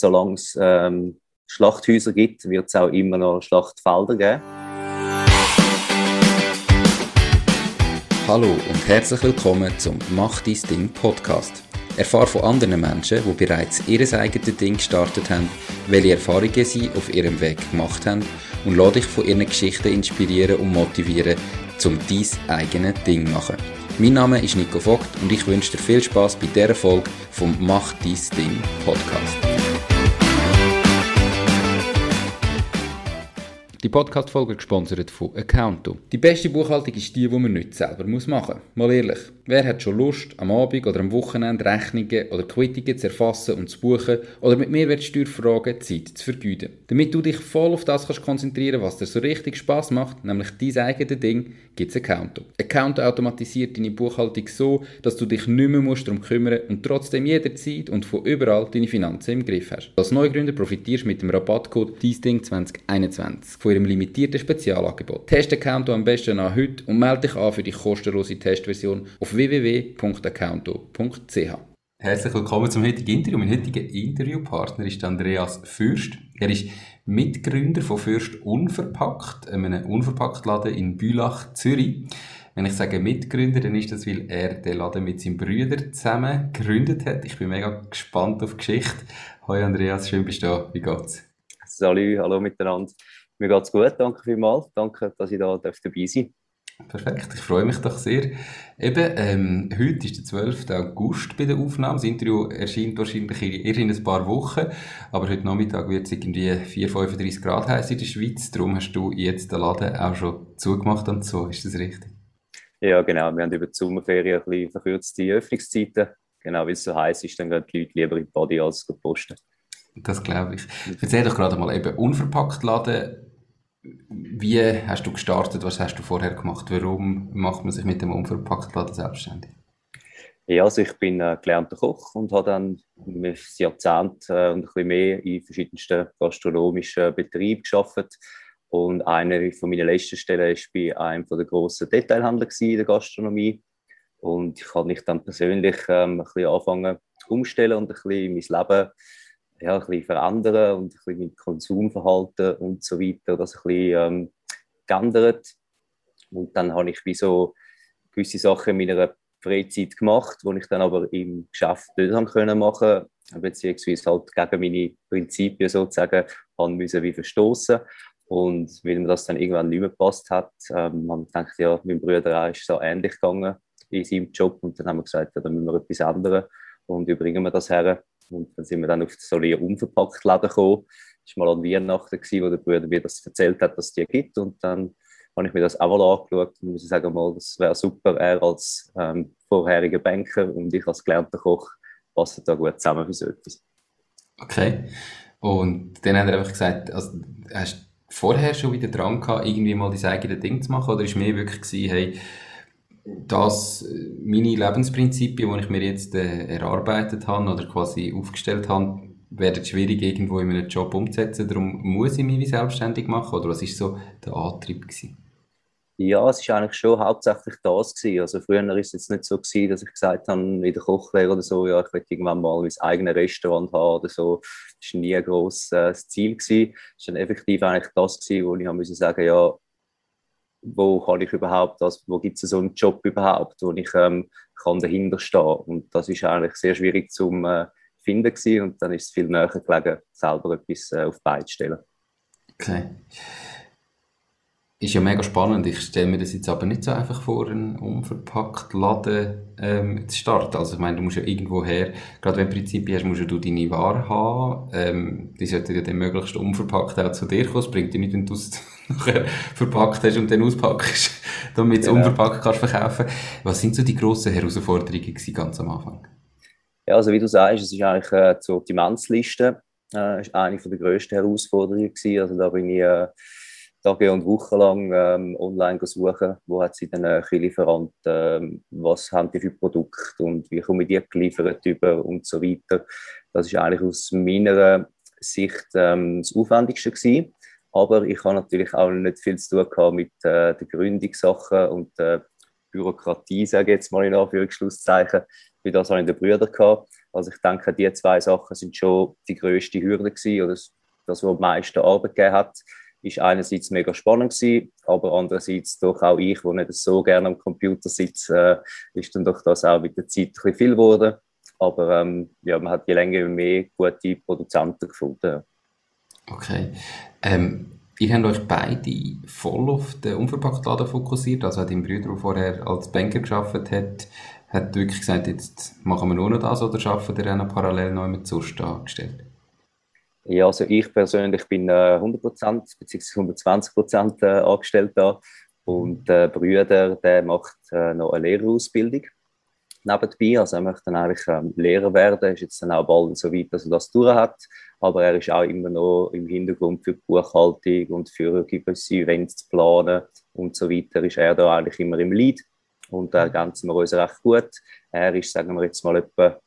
solange es ähm, Schlachthäuser gibt, wird es auch immer noch Schlachtfelder geben. Hallo und herzlich willkommen zum Mach dein Ding Podcast. Erfahre von anderen Menschen, die bereits ihr eigenes Ding gestartet haben, welche Erfahrungen sie auf ihrem Weg gemacht haben und lade dich von ihren Geschichten inspirieren und motivieren, um dein eigenes Ding zu machen. Mein Name ist Nico Vogt und ich wünsche dir viel Spaß bei dieser Folge vom Mach dein Ding Podcast. Die Podcast-Folge gesponsert von Accounto. Die beste Buchhaltung ist die, die man nicht selber machen muss. Mal ehrlich, wer hat schon Lust, am Abend oder am Wochenende Rechnungen oder Quittungen zu erfassen und zu buchen oder mit Mehrwertsteuerfragen Zeit zu vergeuden? Damit du dich voll auf das kannst konzentrieren was dir so richtig Spaß macht, nämlich dein eigenes Ding, gibt es Accounto. Accounto automatisiert deine Buchhaltung so, dass du dich nicht mehr musst darum kümmern und trotzdem jederzeit und von überall deine Finanzen im Griff hast. Als Neugründer profitierst du mit dem Rabattcode DIESDING2021 von ihrem limitierten Spezialangebot. Test Accounto am besten an heute und melde dich an für die kostenlose Testversion auf www.accounto.ch. Herzlich willkommen zum heutigen Interview. Mein heutiger Interviewpartner ist Andreas Fürst. Er ist Mitgründer von Fürst Unverpackt, einem Unverpacktladen in Bülach, Zürich. Wenn ich sage Mitgründer, dann ist das, weil er den Laden mit seinem Brüder zusammen gegründet hat. Ich bin mega gespannt auf die Geschichte. Hallo Andreas, schön bist du da. Wie geht's? Salut, hallo miteinander. Mir geht's gut, danke vielmals. Danke, dass ich da dabei sein Perfekt, ich freue mich doch sehr. Eben, ähm, heute ist der 12. August bei der Aufnahme. Das Interview erscheint wahrscheinlich erst in ein paar Wochen, aber heute Nachmittag wird es irgendwie 4, 35 Grad heiß in der Schweiz. Darum hast du jetzt den Laden auch schon zugemacht und so. Ist das richtig? Ja, genau. Wir haben über die Sommerferien ein bisschen verkürzte Öffnungszeiten. Genau, weil es so heiß ist, dann gehen die Leute lieber in die Body als posten. Das glaube ich. Erzähl doch gerade mal eben unverpackt Laden wie hast du gestartet? Was hast du vorher gemacht? Warum macht man sich mit dem Unverpacktladen selbstständig? Ja, also ich bin äh, gelernter Koch und habe dann ein Jahrzehnt äh, und ein bisschen mehr in verschiedensten gastronomischen Betrieben gearbeitet. Und eine von meinen letzten Stellen war bei einem der grossen Detailhändler in der Gastronomie. Und ich habe mich dann persönlich ähm, ein bisschen anfangen umstellen und ein bisschen mein Leben ja, ein bisschen verändern und ein bisschen mit Konsumverhalten und so weiter, das ein bisschen ähm, geändert. Und dann habe ich wie so gewisse Sachen in meiner Freizeit gemacht, die ich dann aber im Geschäft nicht haben können machen, beziehungsweise halt gegen meine Prinzipien sozusagen haben müssen wie verstoßen. Und weil mir das dann irgendwann nicht mehr gepasst hat, ähm, haben wir gedacht, ja, mein Bruder ist so ähnlich gegangen in seinem Job und dann haben wir gesagt, ja, dann müssen wir etwas ändern und überbringen wir das her. Und dann sind wir dann auf so einen unverpackt Laden gekommen. Das war mal an Weihnachten, gewesen, wo der Bruder mir das erzählt hat, dass es die gibt. Und dann habe ich mir das auch mal angeschaut und muss sagen, mal, das wäre super. Er als ähm, vorheriger Banker und ich als gelernter Koch passen da gut zusammen für so etwas. Okay. Und dann hat er einfach gesagt, also, hast du vorher schon wieder dran gehabt, irgendwie mal dein eigenes Ding zu machen? Oder ist mir wirklich gewesen, hey, dass meine Lebensprinzipien, die ich mir jetzt äh, erarbeitet habe oder quasi aufgestellt habe, werden schwierig irgendwo in einem Job umzusetzen. Darum muss ich mich selbstständig machen. Oder was ist so der Antrieb gewesen? Ja, es war eigentlich schon hauptsächlich das gewesen. Also früher war es jetzt nicht so gewesen, dass ich gesagt habe, in der Kochlehre oder so, ja, ich möchte irgendwann mal mein eigenes Restaurant haben oder so. Das war nie ein grosses äh, Ziel. Es war dann effektiv eigentlich das gewesen, wo ich sagen musste, ja, wo kann ich überhaupt, also wo gibt es so einen Job überhaupt, wo ich ähm, kann dahinter stehen und das ist eigentlich sehr schwierig zu äh, finden gewesen. und dann ist es viel näher gelegen, selber etwas äh, auf die Beine zu stellen. Okay. Ist ja mega spannend. Ich stelle mir das jetzt aber nicht so einfach vor, einen unverpackt Laden ähm, zu starten. Also ich meine, du musst ja irgendwo her, gerade wenn du Prinzipien hast, musst du deine Ware haben. Ähm, die sollte ja dann möglichst unverpackt auch zu dir kommen. Es bringt dir nicht, wenn du es nachher verpackt hast und dann auspackst, damit du es genau. unverpackt kannst verkaufen. Was sind so die grossen Herausforderungen gewesen, ganz am Anfang? Ja, also wie du sagst, es ist eigentlich äh, die Sortimentsliste. Äh, ist eine der grössten Herausforderungen gewesen. Also da bin ich äh, Tage und Wochen lang ähm, online suchen, wo hat sie denn äh, Lieferant, ähm, was haben die für Produkte und wie kommen die geliefert über und so weiter. Das ist eigentlich aus meiner Sicht ähm, das Aufwendigste gewesen. Aber ich habe natürlich auch nicht viel zu tun mit äh, den Gründungssachen und der Bürokratie, sage ich jetzt mal in Anführungszeichen. wie das habe ich den Brüder gehabt. Also ich denke, die zwei Sachen sind schon die größte Hürde gewesen, oder das, was am meisten Arbeit gegeben hat ist einerseits mega spannend gewesen, aber andererseits doch auch ich, wo nicht so gerne am Computer sitze, äh, ist dann doch das auch mit der Zeit ein bisschen viel geworden. Aber ähm, ja, man hat je länger mehr gute Produzenten gefunden. Okay. Ähm, ihr habt euch beide voll auf den Unverpacktladen fokussiert. Also dein Bruder, der vorher als Banker geschafft hat, hat wirklich gesagt, jetzt machen wir nur noch das oder schaffen wir dann parallel noch mit sonst angestellt? Ja, also ich persönlich bin äh, 100% bzw. 120% äh, angestellt da. Und der Brüder, der macht äh, noch eine Lehrerausbildung nebenbei, also er möchte dann eigentlich ähm, Lehrer werden, ist jetzt dann auch bald so weit, dass er das durch hat, aber er ist auch immer noch im Hintergrund für die Buchhaltung und für gewisse Events zu planen und so weiter, ist er da eigentlich immer im Lead. Und da ergänzen wir uns recht gut. Er ist, sagen wir jetzt mal, etwa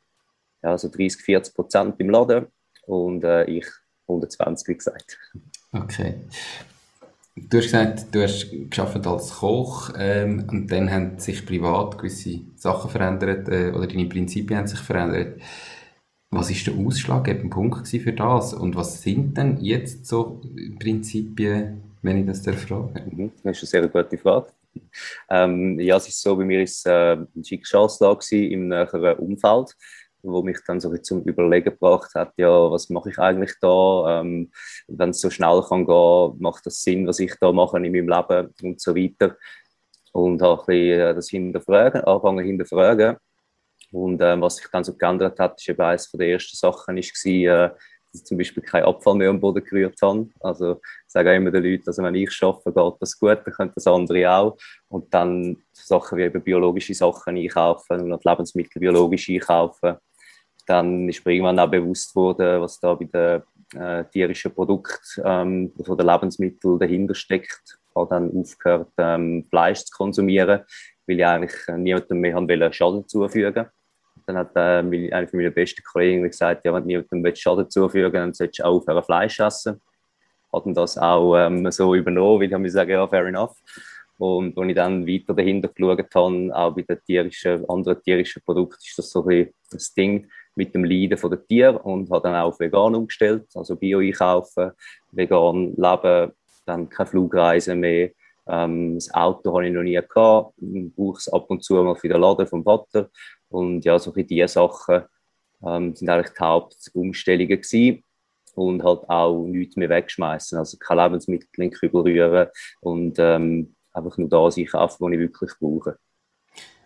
ja, so 30, 40 Prozent im Laden und äh, ich 120, wie gesagt. Okay. Du hast gesagt, du hast geschafft als Koch ähm, und dann haben sich privat gewisse Sachen verändert äh, oder deine Prinzipien haben sich verändert. Was ist der ausschlaggebende Punkt für das und was sind denn jetzt so Prinzipien, wenn ich das frage? Mhm, das ist eine sehr gute Frage. Ähm, ja, es ist so, bei mir ist äh, ein Schicksalsschlag im näheren Umfeld wo mich dann so zum Überlegen gebracht hat, ja, was mache ich eigentlich da? Ähm, Wenn es so schnell kann gehen, macht das Sinn, was ich da mache in meinem Leben und so weiter. Und habe ein bisschen äh, das hinterfragen, angefangen hinterfragen. Und ähm, was sich dann so geändert hat, ist eben eines der ersten Sachen, ist, war, äh, dass ich zum Beispiel keinen Abfall mehr am Boden gerührt habe. Also ich sage auch immer den Leuten, also wenn ich arbeite, geht das gut, dann können das andere auch. Und dann Sachen wie eben biologische Sachen einkaufen und Lebensmittel biologisch einkaufen dann ist mir irgendwann auch bewusst worden, was da bei den äh, tierischen Produkten ähm, von Lebensmitteln dahinter steckt. Ich habe dann aufgehört, ähm, Fleisch zu konsumieren, weil ich eigentlich niemandem mehr Schaden zufügen Dann hat äh, eine von meinen besten Kollegen gesagt, ja, wenn du niemandem Schaden zufügen dann solltest du auch aufhören, Fleisch essen. Hatten das auch ähm, so übernommen, weil ich habe gesagt, ja, fair enough. Und als ich dann weiter dahinter geschaut habe, auch bei den tierischen, anderen tierischen Produkten, ist das so ein das Ding, mit dem Leiden der Tiere und habe dann auch auf vegan umgestellt, also Bio einkaufen, vegan leben, dann keine Flugreisen mehr. Ähm, das Auto habe ich noch nie gehabt, brauche es ab und zu mal für den Laden vom Vater und ja, so diese Sachen ähm, sind eigentlich die Hauptumstellungen gewesen und halt auch nichts mehr wegschmeißen, also keine Lebensmittel in den Kübel rühren und ähm, einfach nur das einkaufen, was ich wirklich brauche.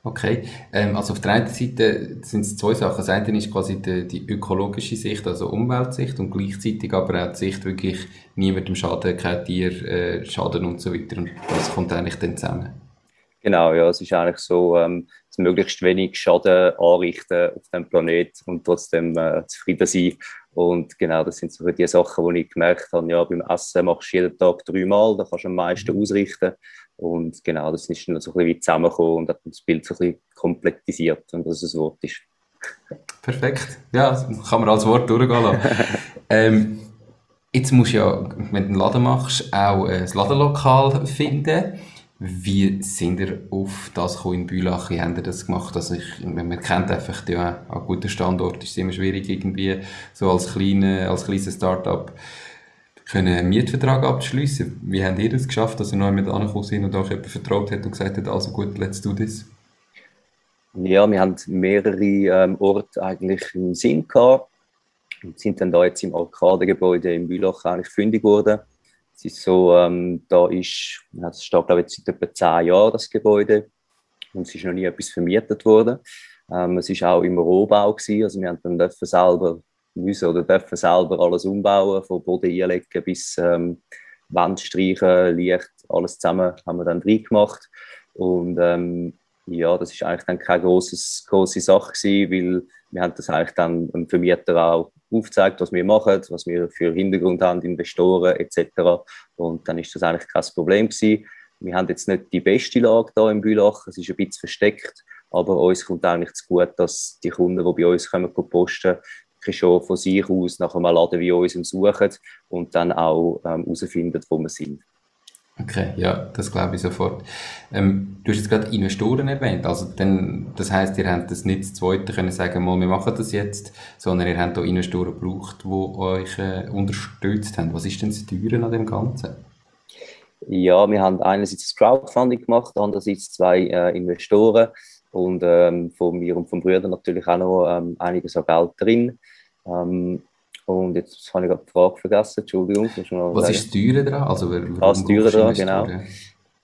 Okay, ähm, also auf der einen Seite sind es zwei Sachen. Das eine ist quasi die, die, ökologische Sicht, also Umweltsicht und gleichzeitig aber auch die Sicht wirklich niemandem Schaden, kein Tier äh, Schaden und so weiter. Und das kommt eigentlich dann zusammen. Genau, ja, es ist eigentlich so, ähm, dass möglichst wenig Schaden anrichten auf dem Planet und trotzdem äh, zufrieden sein. Und genau, das sind so die Sachen, die ich gemerkt habe, ja, beim Essen machst du jeden Tag dreimal, da kannst du am meisten mhm. ausrichten. Und genau, das ist dann so ein bisschen wie zusammengekommen und hat das Bild so ein bisschen komplettisiert und dass es ein Wort ist. Perfekt. Ja, kann man als Wort durchgehen lassen. ähm, jetzt musst du ja, wenn du einen Laden machst, auch ein Ladenlokal finden. Wie sind ihr auf das gekommen in Bülach? Wie habt ihr das gemacht? Also ich, man kennt einfach, ja, an guten Standort ist es immer schwierig, irgendwie so als, kleine, als kleines Start-up einen Mietvertrag abzuschließen. Wie habt ihr das geschafft, dass ihr noch mit angekommen sind und euch jemand vertraut hat und gesagt hat, also gut, let's do this? Ja, wir haben mehrere ähm, Orte eigentlich im Sinn gehabt und sind dann da jetzt im Arkadegebäude in Bülach eigentlich fündig geworden. Es ist so, ähm, da ist, das steht glaube ich seit etwa zehn Jahren das Gebäude und es ist noch nie etwas vermietet worden. Ähm, es ist auch im Rohbau gewesen, also wir haben dann selber müssen oder dürfen selber alles umbauen, von Boden einlegen bis ähm, Wand streichen, Licht, alles zusammen haben wir dann drin gemacht. Und ähm, ja, das ist eigentlich dann keine großes, große Sache gewesen, weil wir haben das eigentlich dann dem Vermieter auch aufgezeigt, was wir machen, was wir für Hintergrund haben, Investoren etc. Und dann ist das eigentlich kein Problem gewesen. Wir haben jetzt nicht die beste Lage da im Bülach, es ist ein bisschen versteckt, aber uns kommt eigentlich zu gut, dass die Kunden, die bei uns kommen, posten, schon von sich aus nach einem Laden wie uns suchen und dann auch ähm, herausfinden, wo wir sind. Okay, ja, das glaube ich sofort. Ähm, du hast jetzt gerade Investoren erwähnt, also dann, das heißt, ihr habt das nicht das Zweite können sagen, mal, wir machen das jetzt, sondern ihr habt auch Investoren gebraucht, die euch äh, unterstützt haben. Was ist denn das Teure an dem Ganzen? Ja, wir haben einerseits das Crowdfunding gemacht, andererseits zwei äh, Investoren und ähm, von mir und vom Brüder natürlich auch noch ähm, einiges an Geld drin. Ähm, und jetzt habe ich gerade die Frage vergessen, Entschuldigung. Was sagen. ist das Teure daran? Also, das Teure daran, genau.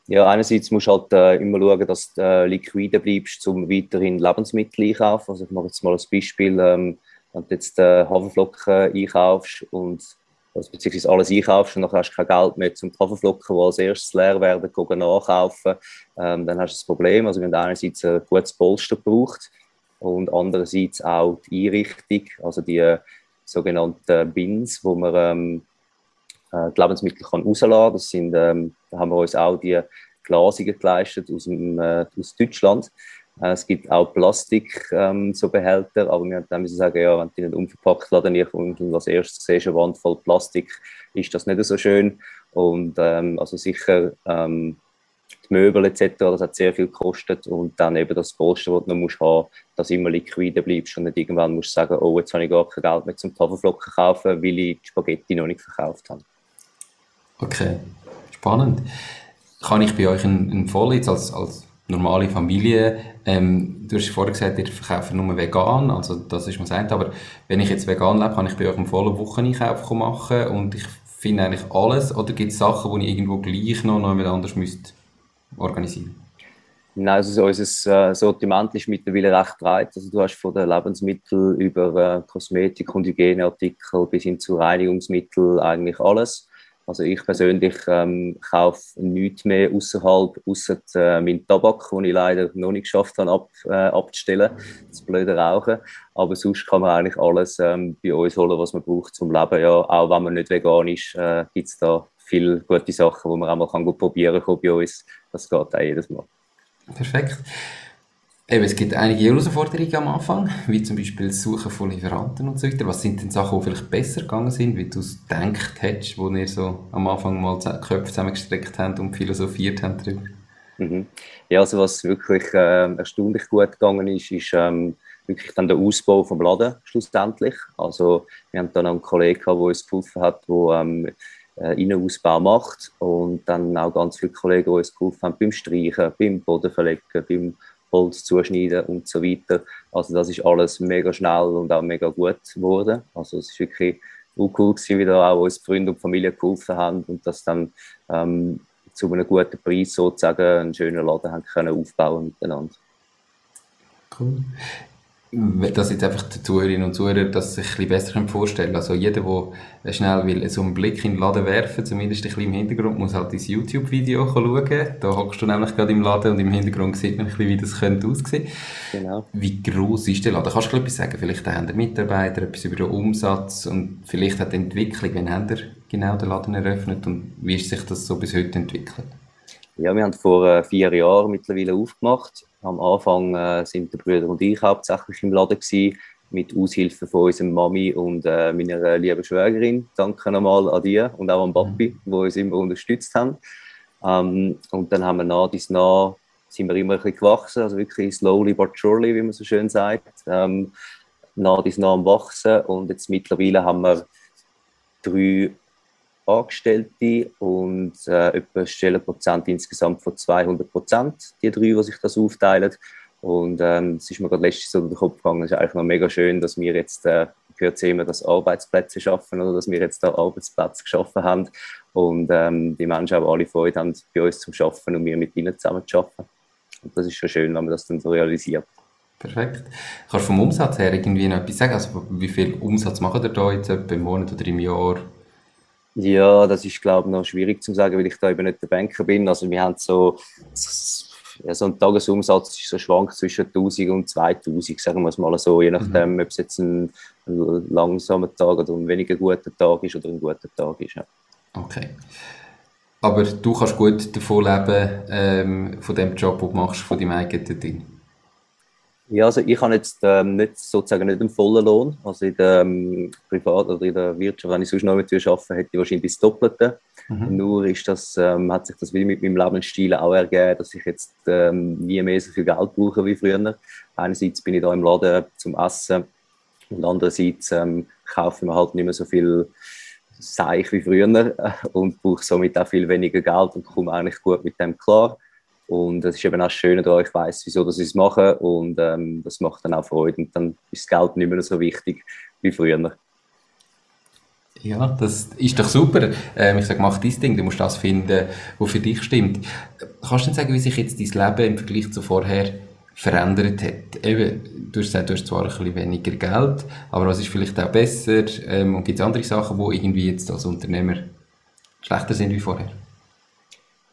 Ja, einerseits musst du halt äh, immer schauen, dass du äh, liquide bleibst, um weiterhin Lebensmittel einkaufen. Also ich mache jetzt mal ein Beispiel, ähm, wenn du jetzt äh, Haferflocken einkaufst und also beziehungsweise alles einkaufst und dann hast du kein Geld mehr zum Haferflocken, die als erstes leer werden, gehen nachkaufen, ähm, dann hast du das Problem. Also wir haben einerseits ein gutes Polster gebraucht und andererseits auch die Einrichtung, also die sogenannten Bins, wo man ähm, äh, die Lebensmittel kann rauslassen kann. Das sind, ähm, da haben wir uns auch die glasigen geleistet aus, dem, äh, aus Deutschland. Äh, es gibt auch Plastik, ähm, so Behälter, aber wir haben müssen sagen, ja, wenn die nicht unverpackt laden und als erstes siehst, eine Wand voll Plastik, ist das nicht so schön. Und ähm, also sicher ähm, die Möbel etc., das hat sehr viel gekostet und dann eben das Polster, das du noch musst haben, dass du immer liquide bleibst und nicht irgendwann musst du sagen, oh, jetzt habe ich gar kein Geld mehr zum Tafelflocken kaufen, weil ich die Spaghetti noch nicht verkauft habe. Okay, spannend. Kann ich bei euch einen Fall jetzt als, als normale Familie, ähm, du hast vorher gesagt, ihr verkauft nur vegan, also das ist mir das aber wenn ich jetzt vegan lebe, kann ich bei euch einen vollen Wocheneinkauf machen und ich finde eigentlich alles, oder gibt es Sachen, die ich irgendwo gleich noch, noch anders müsste organisieren? Nein, also unser äh, Sortiment ist mittlerweile recht breit. Also du hast von den Lebensmitteln über äh, Kosmetik und Hygieneartikel bis hin zu Reinigungsmitteln eigentlich alles. Also ich persönlich ähm, kaufe nichts mehr außerhalb, außer äh, meinen Tabak, den ich leider noch nicht geschafft habe ab, äh, abzustellen, das blöde Rauchen. Aber sonst kann man eigentlich alles ähm, bei uns holen, was man braucht zum Leben. Ja, auch wenn man nicht vegan ist, äh, gibt es da viele gute Sachen, die man auch mal kann gut probieren kann bei uns. Das geht auch jedes Mal. Perfekt. Eben, es gibt einige Herausforderungen am Anfang, wie zum Beispiel das Suchen von Lieferanten und so weiter. Was sind denn Sachen, die vielleicht besser gegangen sind, wie du es gedacht hättest, wo ihr so am Anfang mal die Köpfe zusammengestreckt habt und philosophiert habt darüber? Mhm. Ja, also was wirklich äh, erstaunlich gut gegangen ist, ist ähm, wirklich dann der Ausbau vom Laden schlussendlich. Also wir haben dann einen Kollegen, der uns geholfen hat, der ähm, äh, Innenausbau macht und dann auch ganz viele Kollegen, die uns geholfen haben beim Streichen, beim Bodenverlegen, beim Holz zuschneiden und so weiter. Also das ist alles mega schnell und auch mega gut geworden. Also es ist wirklich cool gewesen, wie da auch uns Freunde und Familie geholfen haben und das dann ähm, zu einem guten Preis sozusagen einen schönen Laden haben können aufbauen miteinander. Cool dass jetzt einfach die Zuhörerinnen und Zuhörer das sich ein bisschen besser vorstellen können. Also jeder, der schnell will, so einen Blick in den Laden werfen, zumindest ein bisschen im Hintergrund, muss halt ins YouTube-Video schauen. Da hockst du nämlich gerade im Laden und im Hintergrund sieht man ein bisschen, wie das könnte aussehen. Genau. Wie gross ist der Laden? Kannst du etwas sagen? Vielleicht haben der Mitarbeiter etwas über den Umsatz und vielleicht hat die Entwicklung, wann haben der genau den Laden eröffnet und wie ist sich das so bis heute entwickelt? Ja, wir haben vor äh, vier Jahren mittlerweile aufgemacht am Anfang äh, sind der Brüder und ich hauptsächlich im Laden gewesen, mit Aushilfe von unserer Mami und äh, meiner lieben Schwägerin. Danke nochmal an die und auch an Papi, mhm. die uns immer unterstützt haben. Ähm, und dann haben wir nach dies nach sind wir immer ein bisschen gewachsen, also wirklich slowly but surely, wie man so schön sagt. Ähm, nach dies nach am Wachsen und jetzt mittlerweile haben wir drei Angestellte und äh, etwa Stellenprozent insgesamt von 200 Prozent, die drei, die sich das aufteilen. Und ähm, es ist mir gerade letztes so durch den Kopf gegangen, es ist eigentlich noch mega schön, dass wir jetzt, äh, gehört ja immer, dass Arbeitsplätze schaffen oder dass wir jetzt da Arbeitsplätze geschaffen haben und ähm, die Menschen auch alle Freude haben, bei uns zu arbeiten und wir mit ihnen zusammen zu arbeiten. Und das ist schon schön, wenn man das dann so realisiert. Perfekt. Kannst du vom Umsatz her irgendwie noch etwas sagen? Also wie viel Umsatz macht ihr da jetzt etwa im Monat oder im Jahr? Ja, das ist, glaube ich, noch schwierig zu sagen, weil ich da eben nicht der Banker bin. Also wir haben so, ja, so ein Tagesumsatz ist so schwankt zwischen 1000 und 2000, sagen wir es mal so, je nachdem, mhm. ob es jetzt ein, ein, langsamer Tag oder ein weniger guter Tag ist oder ein guter Tag ist. Ja. Okay. Aber du kannst gut davon leben, ähm, von dem Job, den du machst, von deinem eigenen Ding? Ja, also ich habe jetzt ähm, nicht, sozusagen nicht einen vollen Lohn. Also in der ähm, Privat- oder in der Wirtschaft, wenn ich sonst noch mit arbeite, hätte ich wahrscheinlich das Doppelte. Mhm. Nur ist das, ähm, hat sich das wie mit meinem Lebensstil auch ergeben, dass ich jetzt ähm, nie mehr so viel Geld brauche wie früher. Einerseits bin ich da im Laden zum Essen und andererseits ähm, kaufe ich mir halt nicht mehr so viel Seich wie früher und brauche somit auch viel weniger Geld und komme eigentlich gut mit dem klar. Und das ist eben auch schön daran, ich weiß, wieso dass ich mache und ähm, das macht dann auch Freude. Und dann ist das Geld nicht mehr so wichtig wie früher. Ja, das ist doch super. Ähm, ich sage, mach dein Ding, du musst das finden, was für dich stimmt. Kannst du denn sagen, wie sich jetzt dein Leben im Vergleich zu vorher verändert hat? Eben, du hast gesagt, du hast zwar ein bisschen weniger Geld, aber was ist vielleicht auch besser? Ähm, und gibt es andere Sachen, die irgendwie jetzt als Unternehmer schlechter sind wie vorher?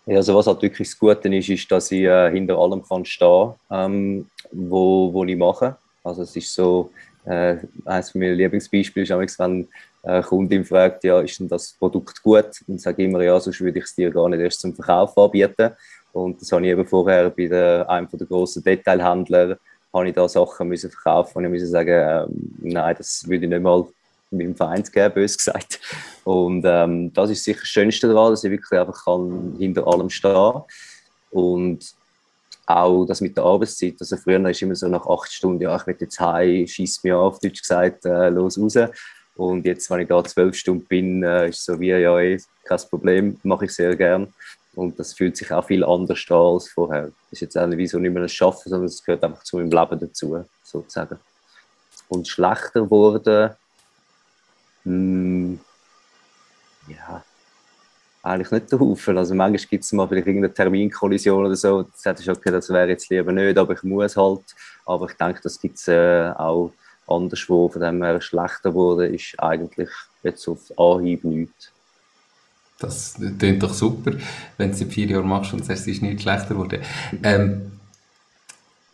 Also was halt wirklich das Gute ist, ist, dass ich äh, hinter allem kann stehen ähm, wo, wo ich mache. Also es ist so, äh, eines meiner Lieblingsbeispiele ist, wenn eine Kundin fragt, ja, ist denn das Produkt gut? Dann sage immer, ja, sonst würde ich es dir gar nicht erst zum Verkauf anbieten. Und das habe ich eben vorher bei der, einem der grossen Detailhändler, habe ich da Sachen müssen verkaufen und ich musste sagen, äh, nein, das würde ich nicht mal meinem Feind geben, bös gesagt. Und ähm, das ist sicher das Schönste daran, dass ich wirklich einfach kann hinter allem stehen und auch das mit der Arbeitszeit. Also früher ist immer so nach acht Stunden, ja, ich will jetzt heim, schieß mir auf, Deutsch gesagt, äh, los raus. Und jetzt, wenn ich da zwölf Stunden bin, äh, ist so wie, ja, eh, kein Problem, mache ich sehr gern. Und das fühlt sich auch viel anders an als vorher. Das ist jetzt auch nicht so nicht mehr ein Schaffen, sondern es gehört einfach zu meinem Leben dazu, sozusagen. Und schlechter wurde, hm, ja, eigentlich nicht der Haufen. Also manchmal gibt es mal vielleicht irgendeine Terminkollision oder so. Das hätte ich okay, das wäre jetzt lieber nicht, aber ich muss halt. Aber ich denke, das gibt es äh, auch anderswo. Von dem her schlechter wurde, ist eigentlich jetzt auf Anhieb nichts. Das klingt doch super, wenn du es in vier Jahren machst und sagst, es ist nicht schlechter geworden. Ähm,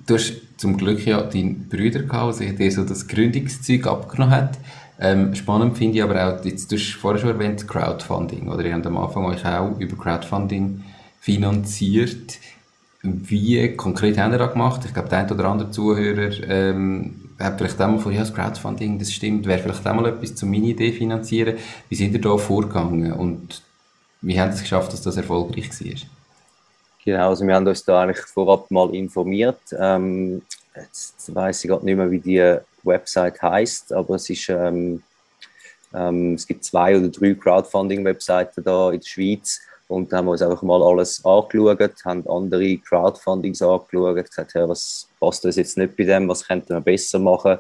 du hast zum Glück ja deine Brüder gehabt, der dir so das Gründungszeug abgenommen hat. Ähm, spannend finde ich aber auch, jetzt, du hast vorher schon erwähnt, Crowdfunding, oder ihr habt am Anfang euch auch über Crowdfunding finanziert. Wie konkret habt ihr das gemacht? Ich glaube, der ein oder andere Zuhörer ähm, hat vielleicht auch mal von, ja, das Crowdfunding, das stimmt, wäre vielleicht auch mal etwas zum Mini-Idee finanzieren. Wie sind ihr da vorgegangen und wie habt ihr es geschafft, dass das erfolgreich war? Genau, also wir haben uns da eigentlich vorab mal informiert. Ähm, jetzt weiß ich gerade nicht mehr, wie die Website heißt, aber es ist ähm, ähm, es gibt zwei oder drei Crowdfunding-Webseiten da in der Schweiz und da haben wir uns einfach mal alles angeschaut, haben andere Crowdfundings angeschaut, gesagt, ja, was passt uns jetzt nicht bei dem, was könnten wir besser machen,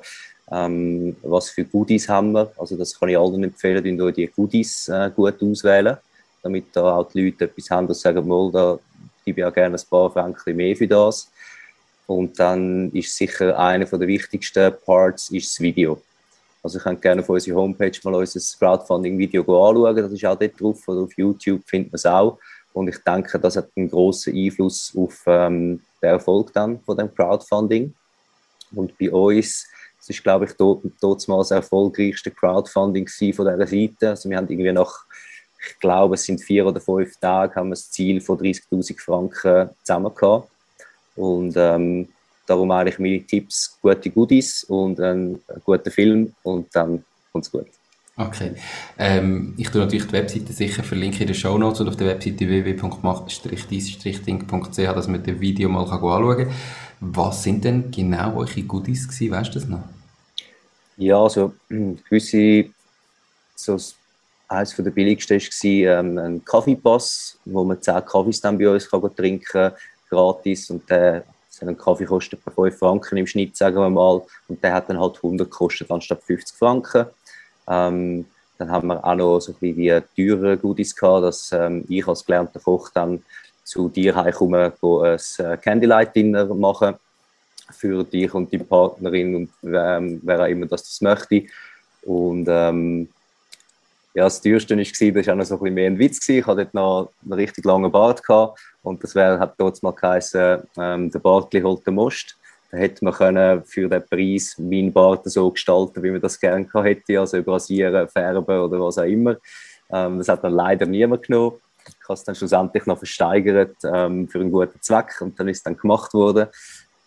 ähm, was für Goodies haben wir, also das kann ich allen empfehlen, die die Goodies äh, gut auswählen, damit da auch die Leute etwas haben, das sagen, mal, da gebe ich auch gerne ein paar Franken mehr für das. Und dann ist sicher einer der wichtigsten Parts ist das Video. Also ich kann gerne auf unserer Homepage mal unser Crowdfunding-Video anschauen. Das ist auch dort drauf oder auf YouTube findet man es auch. Und ich denke, das hat einen großen Einfluss auf ähm, den Erfolg dann von dem Crowdfunding. Und bei uns, das ist glaube ich dort, mal das erfolgreichste Crowdfunding von dieser Seite. Also wir haben irgendwie nach, ich glaube es sind vier oder fünf Tage, haben wir das Ziel von 30'000 Franken zusammen. Und ähm, darum eigentlich meine Tipps, gute Goodies und einen guten Film und dann kommt es gut. Okay. Ähm, ich tue natürlich die Webseite sicher verlinken in den Show Notes und auf der Webseite www.mach-dies-ding.ch, dass man das Video mal anschauen kann. Was sind denn genau eure Goodies gewesen? Weißt du das noch? Ja, also gewisse, so eines der billigsten war ähm, ein Kaffeepass, wo man 10 Kaffees dann bei uns kann trinken kann gratis und der so einen Kaffee kostet 5 Franken im Schnitt, sagen wir mal, und der hat dann halt 100 gekostet anstatt 50 Franken. Ähm, dann haben wir auch noch so ein bisschen wie teure Goodies gehabt, dass ähm, ich als gelernter Koch dann zu dir heimkomme, ein äh, Candlelight-Dinner machen für dich und die Partnerin und ähm, wer auch immer das, das möchte. Und ähm, ja, das teuerste war, das war auch noch so ein bisschen mehr ein Witz. Ich hatte dort noch einen richtig langen Bart gehabt und das wär, hat dort mal geheißen, ähm, der Bartli holt den Most. Da hätte man können für den Preis meinen Bart so gestalten, wie man das gerne hätte, also überrasieren, färben oder was auch immer. Ähm, das hat dann leider niemand genommen. Ich habe es dann schlussendlich noch versteigert ähm, für einen guten Zweck und dann ist es dann gemacht worden.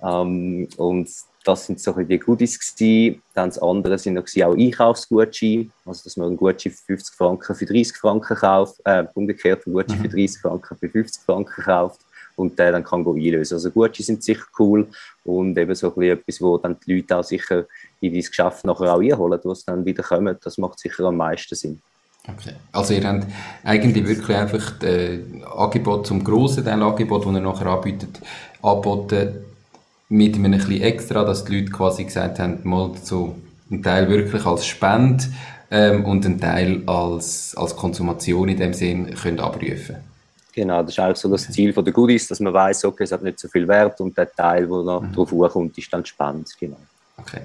Ähm, und das sind so die Goodies gewesen. Dann das andere sind noch auch Einkaufsgutscheine, also dass man einen Gutschein für 50 Franken für 30 Franken kauft, äh, umgekehrt einen Gutschein mhm. für 30 Franken für 50 Franken kauft und der dann kann einlösen. Also Gutscheine sind sicher cool und eben so ein etwas, wo dann die Leute auch sicher in dein Geschäft nachher auch einholen, wo es dann wieder kommen, das macht sicher am meisten Sinn. Okay. Also ihr habt eigentlich wirklich einfach das äh, Angebot zum grossen Teil Angebot, das ihr nachher anbietet, angeboten mit einem bisschen extra, dass die Leute quasi gesagt haben, mal so einen Teil wirklich als Spende ähm, und einen Teil als, als Konsumation in dem Sinn können abrufen Genau, das ist eigentlich so das Ziel von der Goodies, dass man weiß, okay, es hat nicht so viel Wert und der Teil, der noch mhm. drauf kommt, ist dann spannend. Genau. Okay.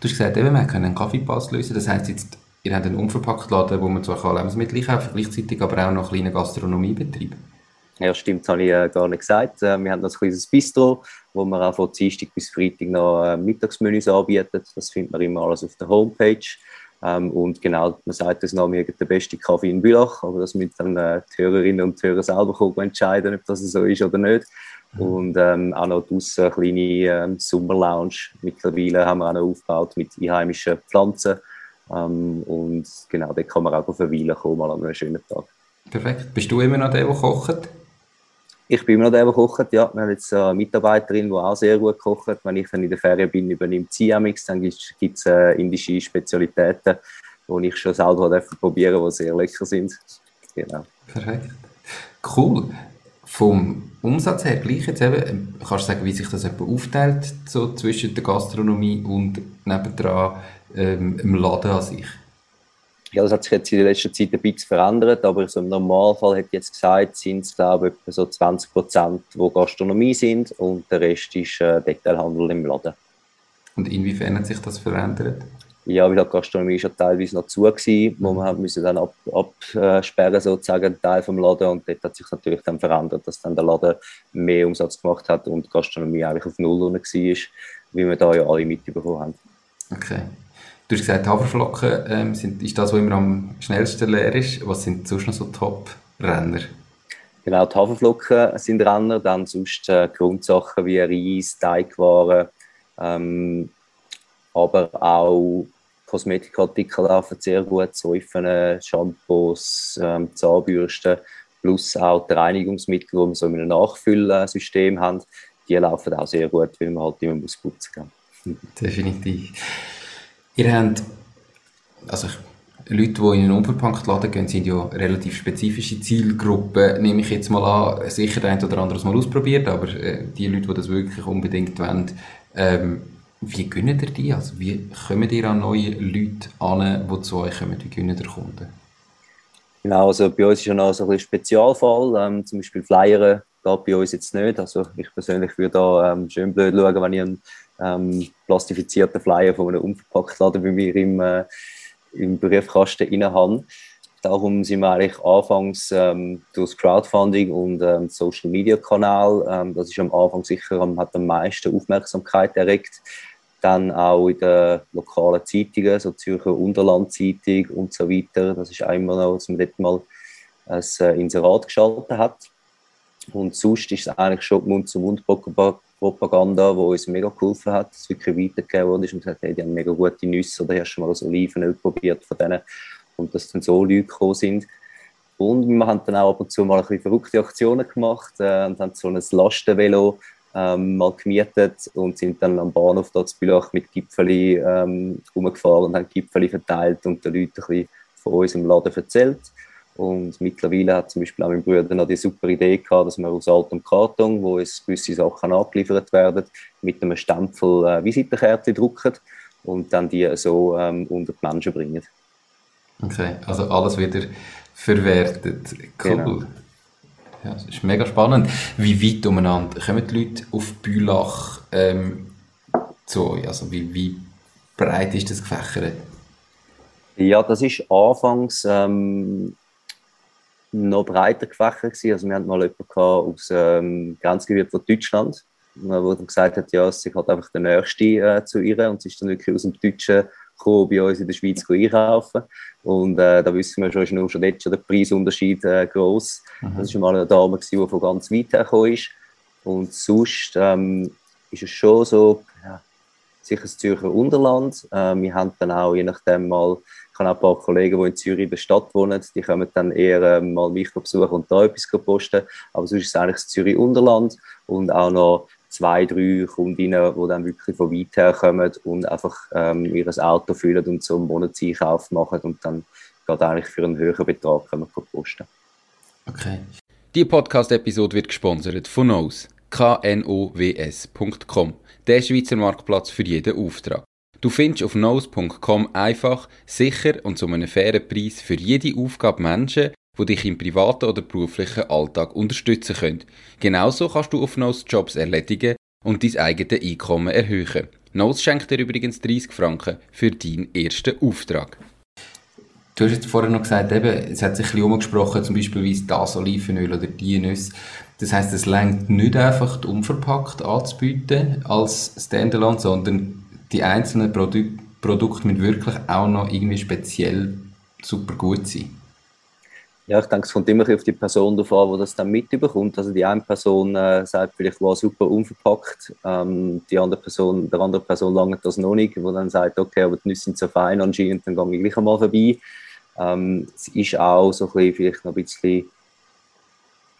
Du hast gesagt, eben, wir können einen Kaffeepass lösen. Das heisst jetzt, ihr habt einen Unverpacktladen, wo man zwar Lebensmittel einkaufen gleichzeitig aber auch noch kleine Gastronomiebetriebe. Ja, stimmt, das habe ich äh, gar nicht gesagt. Äh, wir haben das kleines Bistro, wo wir auch von Dienstag bis Freitag noch äh, Mittagsmenüs anbieten. Das findet man immer alles auf der Homepage. Ähm, und genau, man sagt das noch, wir haben den besten Kaffee in Bülach, aber das müssen dann äh, die Hörerinnen und Hörer selber entscheiden, ob das so ist oder nicht. Mhm. Und ähm, auch noch draussen eine kleine ähm, Sommerlounge. Mittlerweile haben wir auch noch aufgebaut mit einheimischen Pflanzen. Ähm, und genau, da kann man auch verweilen kommen, mal an einem schönen Tag. Perfekt. Bist du immer noch der, der kocht? Ich bin immer noch der, der kocht, ja. Wir haben jetzt eine Mitarbeiterin, die auch sehr gut kocht. Wenn ich dann in der Ferien bin, übernimmt sie amix. Dann gibt es äh, indische Spezialitäten, die ich schon selber probieren die sehr lecker sind. Genau. Perfekt. Cool. Vom Umsatz her gleich jetzt eben, kannst du sagen, wie sich das etwa aufteilt so zwischen der Gastronomie und nebendran ähm, im Laden an sich? Ja, das hat sich jetzt in der letzten Zeit ein bisschen verändert, aber so im Normalfall hätte ich jetzt gesagt, sind es glaube ich etwa so 20 Prozent, die Gastronomie sind und der Rest ist äh, Detailhandel im Laden. Und inwiefern hat sich das verändert? Ja, weil die Gastronomie schon teilweise noch zu war, wo man halt müssen dann ab, absperren sozusagen einen Teil vom Laden und dort hat sich natürlich dann verändert, dass dann der Laden mehr Umsatz gemacht hat und die Gastronomie eigentlich auf Null war, wie wir da ja alle mitbekommen haben. Okay. Du hast gesagt, Haferflocken ähm, sind, ist das, was immer am schnellsten leer ist. Was sind sonst noch so Top-Renner? Genau, die Haferflocken sind Renner, dann sonst äh, Grundsachen wie Reis, Teigwaren, ähm, aber auch Kosmetikartikel laufen sehr gut, Säufen, Shampoos, ähm, Zahnbürsten, plus auch die Reinigungsmittel, die wir so in einem Nachfüllsystem haben, die laufen auch sehr gut, weil man halt immer muss putzen muss. Definitiv. Ihr habt, also Leute, die in einen Unverpacktladen gehen, sind ja relativ spezifische Zielgruppen, nehme ich jetzt mal an. Sicher der ein oder andere mal ausprobiert, aber äh, die Leute, die das wirklich unbedingt wollen, ähm, wie gönnen ihr die? Also wie kommen ihr an neue Leute an, die zu euch kommen? Wie gönnen ihr Kunden? Genau, also bei uns ist ja noch so ein Spezialfall. Ähm, zum Beispiel Flyern geht bei uns jetzt nicht. Also ich persönlich würde da ähm, schön blöd schauen, wenn ich einen ähm, plastifizierten Flyer von einem Unverpacktladen bei mir im, äh, im Briefkasten inne habe. Darum sind wir eigentlich anfangs ähm, durch Crowdfunding und ähm, Social Media Kanal, ähm, das ist am Anfang sicher am, hat am meisten Aufmerksamkeit erregt. Dann auch in den lokalen Zeitungen, so Zürcher Unterlandzeitung und so weiter. Das ist einmal noch, dass man dort mal ein äh, Inserat geschaltet hat. Und sonst ist es eigentlich schon Mund-zu-Mund-Propaganda, die uns mega geholfen hat, dass wirklich weitergegeben wurde und gesagt, hey, die haben mega gute Nüsse oder hast du mal das Olivenöl probiert von denen und dass dann so Leute gekommen sind. Und wir haben dann auch ab und zu mal ein bisschen verrückte Aktionen gemacht äh, und haben so ein Lastenvelo ähm, mal gemietet und sind dann am Bahnhof dort Bülach mit Gipfeli ähm, rumgefahren und haben Gipfeli verteilt und den Leuten ein bisschen von unserem Laden erzählt. Und mittlerweile hat zum Beispiel auch mein Bruder noch die super Idee gehabt, dass wir aus altem Karton, wo es gewisse Sachen angeliefert werden, mit einem Stempel äh, Visitenkärtchen drucken und dann die so ähm, unter die Menschen bringen. Okay, also alles wieder verwertet. Cool. Genau. Ja, das ist mega spannend. Wie weit umeinander kommen die Leute auf Bülach ähm, zu euch? Also wie, wie breit ist das gefächert? Ja, das ist anfangs ähm, noch breiter gefächert gewesen. Also wir hatten mal jemanden aus dem ähm, Grenzgebiet von Deutschland, wo dann gesagt hat, ja, sie hat einfach der Nächste äh, zu ihr und sie ist dann wirklich aus dem Deutschen gekommen, bei uns in der Schweiz einkaufen. Und äh, da wissen wir schon, ist nur schon dort schon der Preisunterschied äh, groß. Mhm. Das war mal eine Dame, gewesen, die von ganz weit her ist. Und sonst ähm, ist es schon so, sicher das Zürcher Unterland. Äh, wir haben dann auch je nachdem mal, ich habe auch ein paar Kollegen, die in Zürich in der Stadt wohnen, die kommen dann eher äh, mal mich besuchen und da etwas posten. Aber sonst ist es eigentlich das Zürich Unterland und auch noch zwei, drei Kundinnen, die dann wirklich von weit her kommen und einfach ähm, ihr Auto füllen und so einen Monatseinkauf machen und dann geht eigentlich für einen höheren Betrag können wir posten. Okay. Die Podcast-Episode wird gesponsert von Nose. knows.com. Der Schweizer Marktplatz für jeden Auftrag. Du findest auf nose.com einfach, sicher und zu einem fairen Preis für jede Aufgabe Menschen, die dich im privaten oder beruflichen Alltag unterstützen können. Genauso kannst du auf Nose Jobs erledigen und dein eigenes Einkommen erhöhen. Nose schenkt dir übrigens 30 Franken für deinen ersten Auftrag. Du hast jetzt vorher noch gesagt, eben, es hat sich ein bisschen umgesprochen, zum Beispiel das Olivenöl oder die Nüsse. Das heisst, es längt nicht einfach unverpackt anzubieten als Standalone, sondern die einzelnen Produ Produkte müssen wirklich auch noch irgendwie speziell super gut sein. Ja, ich denke, es kommt immer auf die Person drauf an, die das dann mitbekommt. Also die eine Person äh, sagt vielleicht, war super unverpackt, ähm, die andere Person, der andere Person langt das noch nicht, wo dann sagt, okay, aber die Nüsse sind so fein anscheinend, dann gehe ich gleich einmal vorbei. Ähm, es ist auch so ein bisschen, vielleicht noch ein bisschen,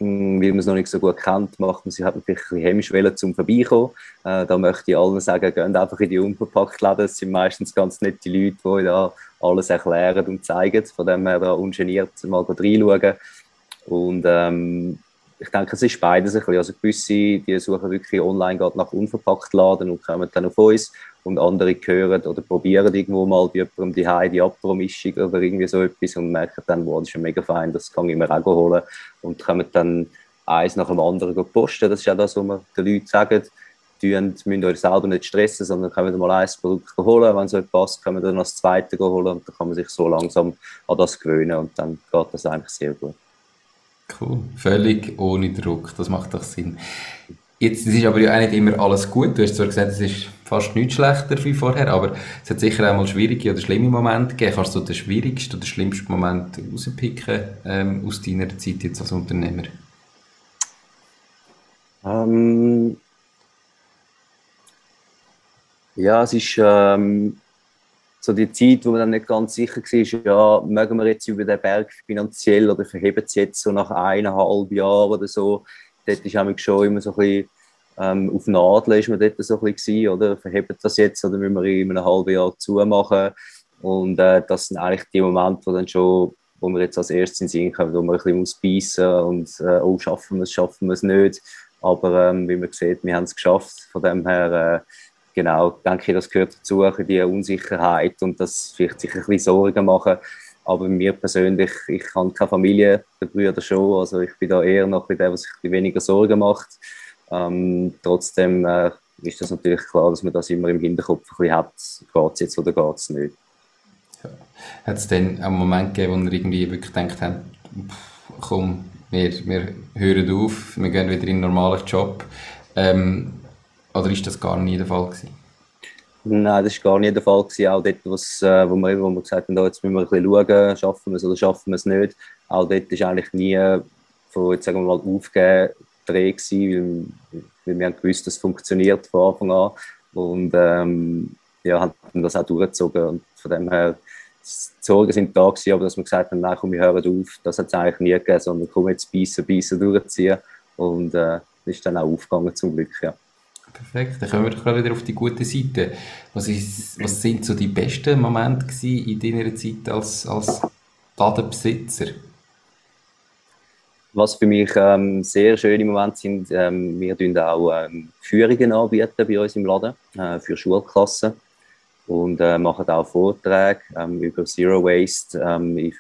weil man es noch nicht so gut kennt, macht man sich halt vielleicht ein bisschen Hemmschwelle zum Vorbeikommen. Äh, da möchte ich allen sagen, geht einfach in die Unverpacktläden. Es sind meistens ganz nette Leute, die da alles erklären und zeigen. Von dem her da ungeniert mal reinschauen. Und ähm, ich denke, es ist beides ein bisschen. Also gewisse, die suchen wirklich online gerade nach Unverpacktladen und kommen dann auf uns und andere hören oder probieren irgendwo mal bei jemandem die Heide, die Apro-Mischung oder irgendwie so etwas und merken dann, wow, das ist mega fein, das kann ich mir auch holen und können dann eins nach dem anderen posten. Das ist ja das, was wir den Leuten sagen. Die müssen euch selber nicht stressen, sondern können mal ein Produkt holen. Wenn es euch passt, können wir dann das zweite holen und dann kann man sich so langsam an das gewöhnen und dann geht das eigentlich sehr gut. Cool, völlig ohne Druck, das macht doch Sinn. Jetzt, ist aber ja auch nicht immer alles gut. Du hast zwar gesagt, es ist fast nicht schlechter wie vorher, aber es hat sicher auch mal schwierige oder schlimme Momente gegeben. Kannst du den schwierigsten oder schlimmsten Moment rauspicken ähm, aus deiner Zeit jetzt als Unternehmer? Ähm, ja, es ist ähm, so die Zeit, wo man dann nicht ganz sicher war, ja, mögen wir jetzt über den Berg finanziell oder verheben es jetzt so nach eineinhalb Jahren oder so dort ist auch schon immer so ein bisschen ähm, auf Nadeln ist man dort so ein bisschen oder? Verhebt das jetzt oder müssen wir in einem halben Jahr zumachen? Und äh, das sind eigentlich die Momente, wo dann schon, wo wir jetzt als erstes in Sinn kommen, wo man ein bisschen beißen und äh, oh, schaffen wir es, schaffen wir es nicht. Aber ähm, wie man sieht, wir haben es geschafft. Von dem her, äh, genau, denke ich, das gehört dazu, die Unsicherheit und das vielleicht sich ein bisschen Sorgen machen. Aber mir persönlich, ich habe keine Familie, der Brüder schon. Also ich bin da eher noch der, der sich weniger Sorgen macht. Ähm, trotzdem äh, ist das natürlich klar, dass man das immer im Hinterkopf ein bisschen hat, geht es jetzt oder geht es nicht. Ja. Hat es dann einen Moment gegeben, wo ihr irgendwie wirklich gedacht habt, komm, wir, wir hören auf, wir gehen wieder in einen normalen Job? Ähm, oder ist das gar nie der Fall gewesen? Nein, das war gar nicht der Fall. Gewesen. Auch dort, was, äh, wo, wir, wo wir gesagt haben, da, jetzt müssen wir ein bisschen schauen, schaffen wir es oder schaffen wir es nicht. Auch dort ist eigentlich nie von, sagen wir mal, aufgeben Dreh gewesen, weil, weil wir haben gewusst, dass es funktioniert von Anfang an. Und ähm, ja, haben das auch durchgezogen. Und von dem her, die Sorgen sind da gewesen, aber dass wir gesagt haben, nein, komm, wir hören auf, das hat es eigentlich nie gegeben, sondern komm jetzt beißen, beißen, durchziehen. Und äh, ist dann auch aufgegangen zum Glück, ja. Perfekt, dann kommen wir doch wieder auf die gute Seite. Was, ist, was sind so die besten Momente in deiner Zeit als, als Ladenbesitzer? Was für mich ähm, sehr schöne Momente sind, ähm, wir bieten auch ähm, Führungen anbieten bei uns im Laden äh, für Schulklassen und äh, machen auch Vorträge ähm, über Zero Waste. Ähm, ich,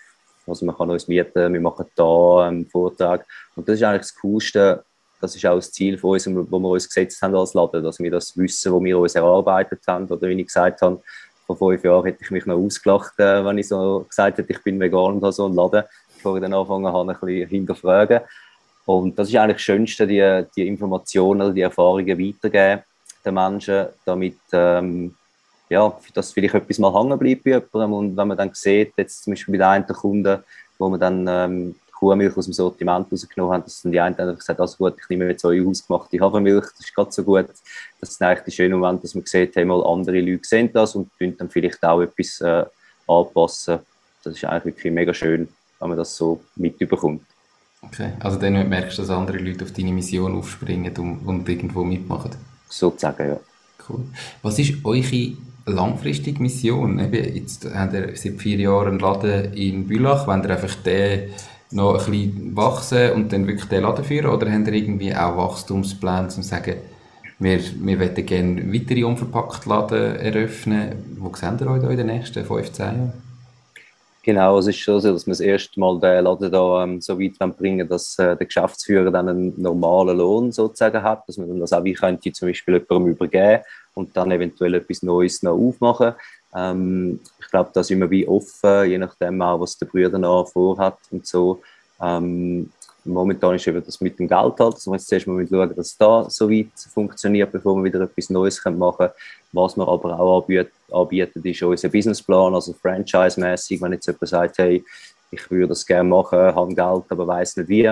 also man kann uns mieten, wir machen da einen Vortrag und das ist eigentlich das Coolste, das ist auch das Ziel von uns, wo wir uns gesetzt haben als Laden, dass wir das wissen, wo wir uns erarbeitet haben. Oder wie ich gesagt habe, vor fünf Jahren hätte ich mich noch ausgelacht, äh, wenn ich so gesagt hätte, ich bin vegan und habe so einen Laden, bevor ich dann angefangen habe, ein bisschen hinterfragen. Und das ist eigentlich das Schönste, die, die Informationen, die Erfahrungen weitergeben den Menschen, damit ähm, ja, dass vielleicht etwas mal hängen bleibt bei jemandem. Und wenn man dann sieht, jetzt zum Beispiel bei den einen Kunden, wo man dann ähm, Kuhmilch aus dem Sortiment rausgenommen haben, dass dann die einen einfach gesagt also gut, ich nehme jetzt eure hausgemachte Hafermilch, das ist gerade so gut. Das ist eigentlich der schöne Moment, dass man sieht, hey, mal andere Leute sehen das und dann vielleicht auch etwas äh, anpassen. Das ist eigentlich wirklich mega schön, wenn man das so mitbekommt. Okay, also dann merkst du, dass andere Leute auf deine Mission aufspringen und, und irgendwo mitmachen? Sozusagen, ja. Cool. Was ist eure langfristige Mission? Eben, jetzt habt ihr seit vier Jahren einen Laden in Bülach. Wollt ihr einfach den noch ein bisschen wachsen und dann wirklich den Laden führen? Oder habt ihr irgendwie auch Wachstumspläne, um zu sagen, wir, wir wollen gerne weitere unverpackte Laden eröffnen? Wo seht ihr euch in den nächsten 15 Jahren? Genau, es ist schon so, dass wir das erste Mal den Laden da ähm, so weit bringen dass äh, der Geschäftsführer dann einen normalen Lohn sozusagen hat, dass man das auch wie könnte zum Beispiel jemandem übergeben und dann eventuell etwas Neues noch aufmachen. Ähm, ich glaube, da sind wir wie offen, je nachdem auch, was der Brüder noch vorhat und so. Ähm, momentan ist eben das mit dem Geld halt, also wir jetzt zuerst mal schauen, dass da so weit funktioniert, bevor wir wieder etwas Neues machen können. Was wir aber auch anbieten ist unser Businessplan, also franchise-mäßig, wenn jetzt jemand sagt, hey, ich würde das gerne machen, habe Geld, aber weiß nicht wie.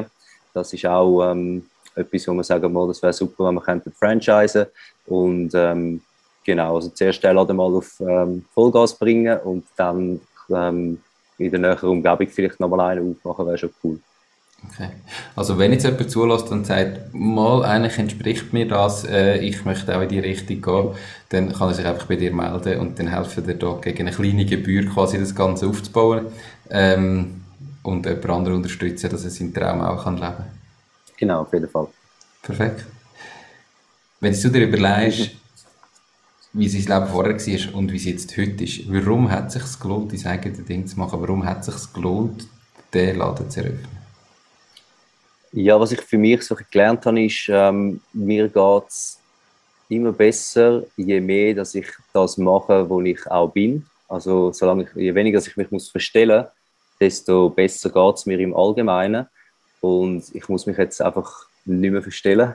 Das ist auch ähm, etwas, wo wir sagen, mal, das wäre super, wenn wir könnten franchisen und ähm, genau, also zuerst den Laden mal auf ähm, Vollgas bringen und dann ähm, in der näheren Umgebung vielleicht nochmal einen aufmachen, wäre schon cool. Okay. Also wenn jetzt jemand zulässt und sagt, mal, eigentlich entspricht mir das, äh, ich möchte auch in die Richtung gehen, dann kann er sich einfach bei dir melden und dann helfen dir da gegen eine kleine Gebühr quasi das Ganze aufzubauen ähm, und jemand anderen unterstützen, dass er seinen Traum auch kann leben kann. Genau, auf jeden Fall. Perfekt. Wenn du dir überlegst, wie sein Leben vorher war und wie es jetzt heute ist, warum hat es sich gelohnt, dein eigenes Ding zu machen? Warum hat es sich gelohnt, den Laden zu eröffnen? Ja, was ich für mich so gelernt habe, ist, ähm, mir geht es immer besser, je mehr, dass ich das mache, wo ich auch bin. Also solange ich, je weniger ich mich muss verstellen muss, desto besser geht es mir im Allgemeinen. Und ich muss mich jetzt einfach nicht mehr verstellen.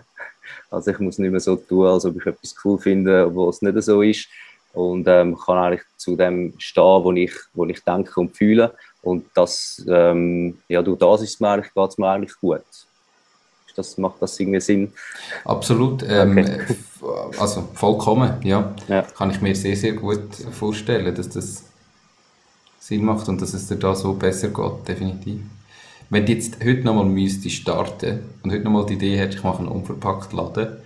Also ich muss nicht mehr so tun, als ob ich etwas cool finde, wo es nicht so ist. Und ähm, kann eigentlich zu dem stehen, wo ich, wo ich denke und fühle. Und das, ähm, ja, durch das ist es mir eigentlich, geht es mir eigentlich gut. Das, macht das irgendwie Sinn? Absolut. Ähm, okay. Also vollkommen, ja. ja. Kann ich mir sehr, sehr gut vorstellen, dass das Sinn macht und dass es dir da so besser geht, definitiv. Wenn du jetzt heute nochmal müsstest starten und heute nochmal die Idee hättest, ich mache einen unverpackt Laden,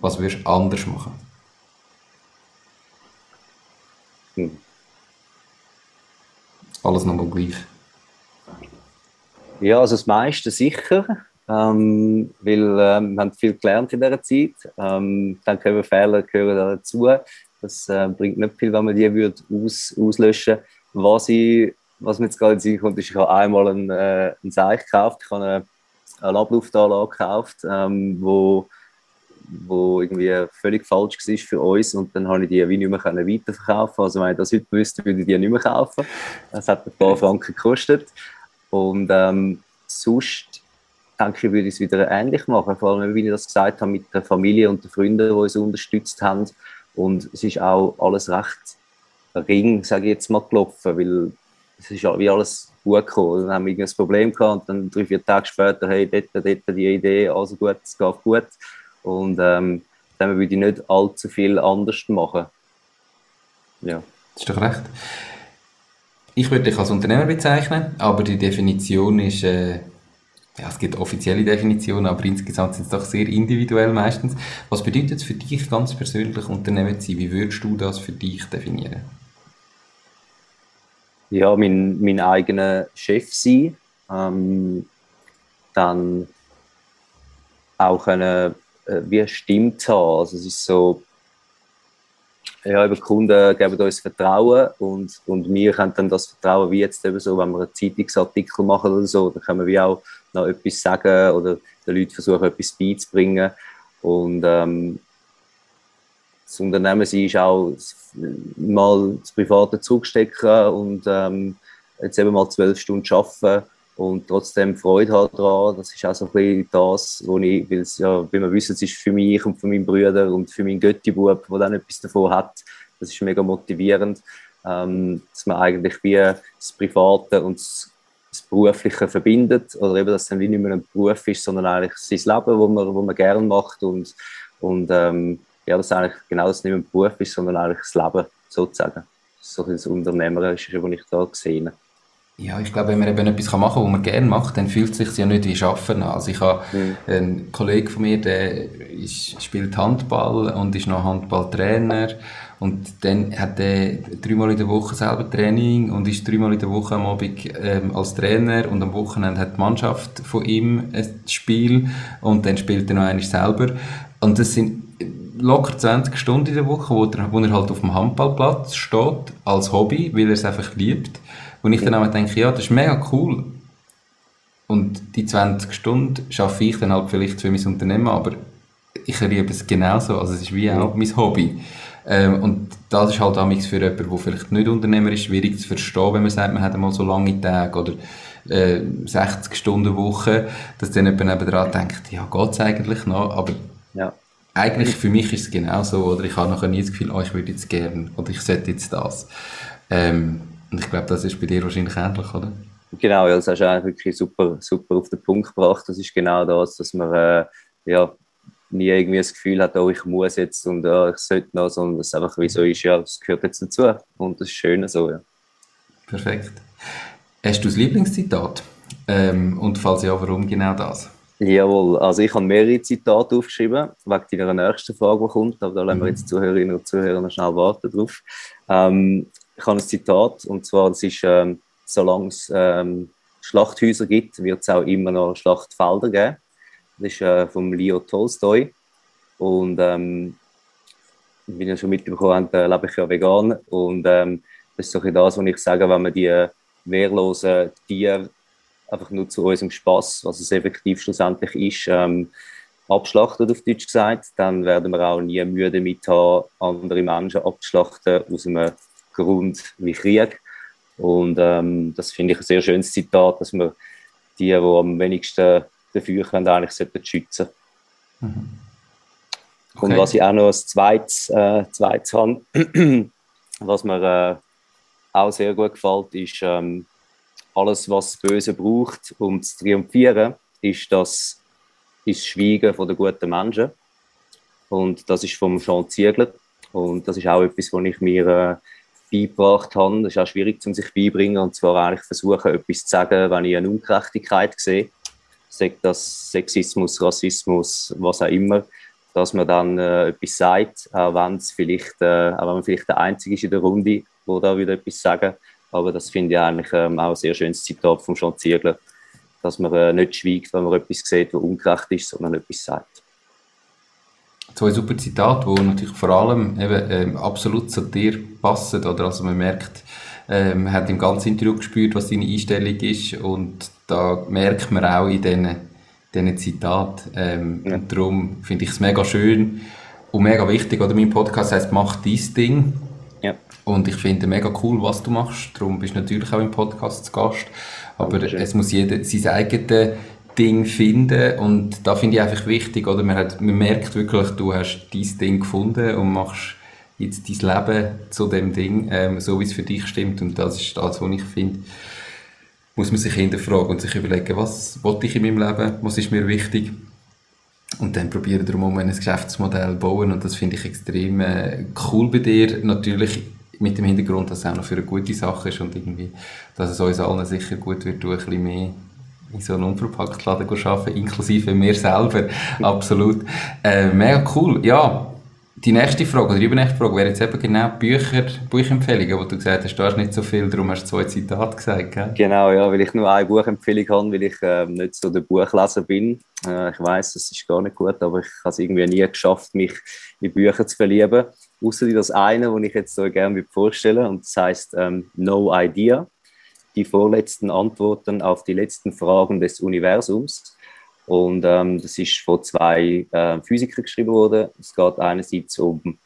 was würdest du anders machen? Hm. Alles nochmal gleich. Ja, also das meiste sicher ähm, weil ähm, wir haben viel gelernt in dieser Zeit. Ähm, dann können Fehler gehören dazu. Das äh, bringt nicht viel, wenn man die würde aus, auslöschen Was, ich, was mir jetzt gerade in Sinn kommt, ist, ich habe einmal einen, äh, Seich gekauft. Ich habe eine, eine Abluftanlage gekauft, ähm, wo wo irgendwie völlig falsch war für uns und dann habe ich die wie nicht mehr weiterverkaufen Also wenn ich das heute wüsste, würde ich die nicht mehr kaufen. Das hat ein paar Franken gekostet und ähm, sonst denke ich, würde ich es wieder ähnlich machen. Vor allem, wie ich das gesagt habe, mit der Familie und den Freunden, die uns unterstützt haben. Und es ist auch alles recht ring, sage ich jetzt mal, gelaufen, weil es ist wie alles gut gekommen. Dann haben wir ein Problem gehabt und dann drei, vier Tage später, hey, dort, dort die Idee, also gut, es geht gut. Und ähm, dann würde ich nicht allzu viel anders machen. Ja. Das ist doch recht. Ich würde dich als Unternehmer bezeichnen, aber die Definition ist äh, ja, es gibt offizielle Definitionen, aber insgesamt sind es doch sehr individuell meistens. Was bedeutet es für dich ganz persönlich, Unternehmen zu sein? Wie würdest du das für dich definieren? Ja, mein, mein eigener Chef sein. Ähm, dann auch eine, äh, wie stimmt haben. Also es ist so, ja, die Kunden geben uns Vertrauen und, und wir können dann das Vertrauen, wie jetzt eben so, wenn wir einen Zeitungsartikel machen oder so, dann können wir auch noch etwas sagen oder den Leuten versuchen, etwas beizubringen. Und ähm, das Unternehmen sein ist auch mal das private zurückstecken und ähm, jetzt eben mal zwölf Stunden arbeiten und trotzdem Freude haben daran. Das ist auch so ein bisschen das, wo ich, weil ja, wie wir wissen, es ist für mich und für meinen Brüder und für meinen Göttibub, der dann etwas davon hat. Das ist mega motivierend, ähm, dass man eigentlich wie das Private und das das Berufliche verbindet oder eben, dass es dann wie nicht mehr ein Beruf ist, sondern eigentlich sein Leben, wo man, wo man gerne macht und, und ähm, ja, dass eigentlich genau das nicht mehr ein Beruf ist, sondern eigentlich das Leben sozusagen. So das Unternehmerische, was ich da gesehen. Ja, ich glaube, wenn man eben etwas machen kann, was man gerne macht, dann fühlt es sich ja nicht wie Arbeiten an. Also ich habe mhm. einen Kollegen von mir, der ist, spielt Handball und ist noch Handballtrainer und dann hat er dreimal in der Woche selber Training und ist dreimal in der Woche am Abend ähm, als Trainer und am Wochenende hat die Mannschaft von ihm ein Spiel und dann spielt er noch einmal selber. Und das sind locker 20 Stunden in der Woche, wo er, wo er halt auf dem Handballplatz steht, als Hobby, weil er es einfach liebt. Und ich dann auch denke, ja, das ist mega cool. Und die 20 Stunden schaffe ich dann halt vielleicht für mein Unternehmen, aber ich liebe es genauso. Also es ist wie auch mein Hobby. Ähm, und das ist halt auch für jemanden, der vielleicht nicht Unternehmer ist, schwierig zu verstehen, wenn man sagt, man hat einmal so lange Tage oder äh, 60 Stunden Woche, dass dann jemand nebenan denkt, ja, geht es eigentlich noch? Aber. Eigentlich für mich ist es genauso. Oder ich habe nachher nie das Gefühl, oh, ich würde jetzt gerne oder ich sollte jetzt das. Ähm, und ich glaube, das ist bei dir wahrscheinlich ähnlich, oder? Genau, ja, das hast du eigentlich wirklich super, super auf den Punkt gebracht. Das ist genau das, dass man äh, ja, nie irgendwie das Gefühl hat, oh, ich muss jetzt und oh, ich sollte noch, sondern es einfach wie so ist, ja, das gehört jetzt dazu. Und das ist schön so, ja. Perfekt. Hast du das Lieblingszitat? Ähm, und falls ja, warum genau das? Jawohl, also ich habe mehrere Zitate aufgeschrieben, wegen deiner nächsten Frage, die kommt, aber da lassen wir mhm. jetzt Zuhörerinnen und Zuhörer noch schnell warten drauf. Ähm, ich habe ein Zitat, und zwar, das ist, ähm, solange es ähm, Schlachthäuser gibt, wird es auch immer noch Schlachtfelder geben. Das ist äh, vom Leo Tolstoy. Und ähm, wie ihr schon mitbekommen habt, äh, lebe ich ja vegan. Und ähm, das ist so das, was ich sage, wenn man die wehrlosen Tiere einfach nur zu unserem Spaß, was es effektiv schlussendlich ist, ähm, abschlachtet, auf Deutsch gesagt, dann werden wir auch nie müde damit haben, andere Menschen abzuschlachten aus einem Grund wie Krieg. Und ähm, das finde ich ein sehr schönes Zitat, dass wir die, die am wenigsten dafür können, eigentlich sollten schützen mhm. okay. Und was ich auch noch als zweites, äh, zweites habe, was mir äh, auch sehr gut gefällt, ist, ähm, alles, was das Böse braucht, um zu triumphieren, ist das, ist das Schweigen der guten Menschen. Und das ist vom Jean Ziegler. Und das ist auch etwas, was ich mir äh, beigebracht habe. Das ist auch schwierig, um sich beibringen. Und zwar eigentlich versuchen, etwas zu sagen, wenn ich eine Ungerechtigkeit sehe. Sagt das Sexismus, Rassismus, was auch immer. Dass man dann äh, etwas sagt, auch vielleicht, äh, auch wenn man vielleicht der Einzige ist in der Runde, wo da wieder etwas sagen. Aber das finde ich eigentlich ähm, auch ein sehr schönes Zitat von Jean Ziegler, dass man äh, nicht schweigt, wenn man etwas sieht, was ungerecht ist, sondern etwas sagt zwei super Zitate, die natürlich vor allem eben, ähm, absolut zu dir passen. Oder? Also man merkt, ähm, man hat im ganzen Interview gespürt, was deine Einstellung ist und da merkt man auch in diesen, diesen Zitaten. Ähm, ja. Und darum finde ich es mega schön und mega wichtig. Oder mein Podcast heißt «Mach dies Ding». Und ich finde mega cool, was du machst. Darum bist du natürlich auch im Podcast zu Gast. Aber es muss jeder sein eigenes Ding finden. Und da finde ich einfach wichtig, oder? Man, hat, man merkt wirklich, du hast dein Ding gefunden und machst jetzt dein Leben zu dem Ding, ähm, so wie es für dich stimmt. Und das ist das, was ich finde, muss man sich hinterfragen und sich überlegen, was wollte ich in meinem Leben, was ist mir wichtig? Und dann probieren darum ein Geschäftsmodell bauen. Und das finde ich extrem äh, cool bei dir, natürlich mit dem Hintergrund, dass es auch noch für eine gute Sache ist und irgendwie, dass es uns allen sicher gut wird, ein bisschen mehr in so einem Unverpacktladen arbeiten, inklusive mir selber. Absolut. Äh, mega cool. Ja, die nächste Frage, oder die übernächste Frage wäre jetzt eben genau Bücher, Buchempfehlungen, wo du gesagt hast, du hast nicht so viel, darum hast du zwei Zitate gesagt, gell? Genau, ja, weil ich nur eine Buchempfehlung habe, weil ich äh, nicht so der Buchleser bin. Äh, ich weiß, das ist gar nicht gut, aber ich habe es irgendwie nie geschafft, mich in Bücher zu verlieben. Außer das eine, das ich jetzt so gerne vorstellen und das heißt ähm, No Idea die vorletzten Antworten auf die letzten Fragen des Universums. Und ähm, das ist von zwei äh, Physikern geschrieben worden. Es geht einerseits um,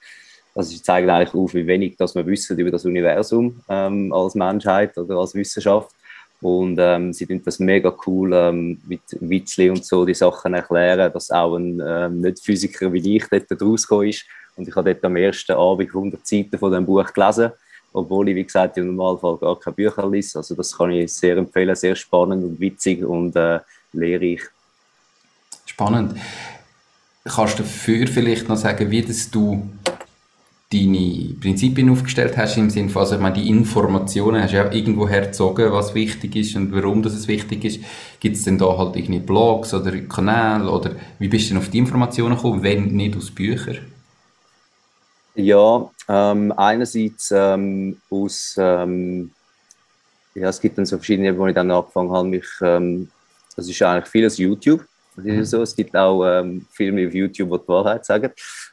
also sie zeigen eigentlich auf, wie wenig dass wir wissen über das Universum ähm, als Menschheit oder als Wissenschaft. Und ähm, sie finden das mega cool ähm, mit Witzli und so die Sachen erklären, dass auch ein ähm, Nicht-Physiker wie ich dort rausgekommen ist. Und ich habe dort am ersten Abend 100 Seiten von dem Buch gelesen obwohl ich, wie gesagt, im Normalfall gar keine Bücher lese. Also das kann ich sehr empfehlen, sehr spannend und witzig und äh, lehrreich. Spannend. Kannst du dafür vielleicht noch sagen, wie das du deine Prinzipien aufgestellt hast, im Sinne von, also ich meine, die Informationen hast du ja irgendwo hergezogen, was wichtig ist und warum das es wichtig ist. Gibt es denn da halt irgendwie Blogs oder Kanäle oder wie bist du denn auf die Informationen gekommen, wenn nicht aus Büchern? Ja, ähm, einerseits ähm, aus, ähm, ja, es gibt dann so verschiedene, wo ich dann angefangen habe, mich, ähm, das ist eigentlich vieles YouTube. Mhm. So. Es gibt auch ähm, Filme auf YouTube, die die Wahrheit sagen.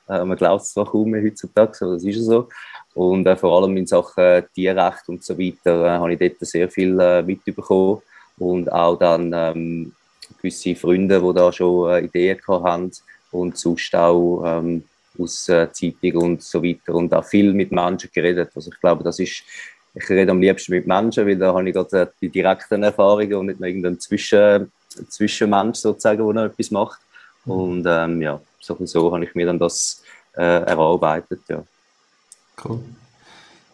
Äh, man glaubt es zwar kaum mehr heutzutage, aber das ist so. Und äh, vor allem in Sachen Tierrecht und so weiter äh, habe ich dort sehr viel äh, mitbekommen. Und auch dann ähm, gewisse Freunde, die da schon äh, Ideen hatten und sonst auch ähm, aus äh, Zeitung und so weiter und auch viel mit Menschen geredet. Also ich glaube, das ist, ich rede am liebsten mit Menschen, weil da habe ich gerade äh, die direkten Erfahrungen und nicht nur irgendeinen Zwischen, Zwischenmensch sozusagen, der noch etwas macht. Mhm. Und ähm, ja, so, so habe ich mir dann das äh, erarbeitet, ja. Cool.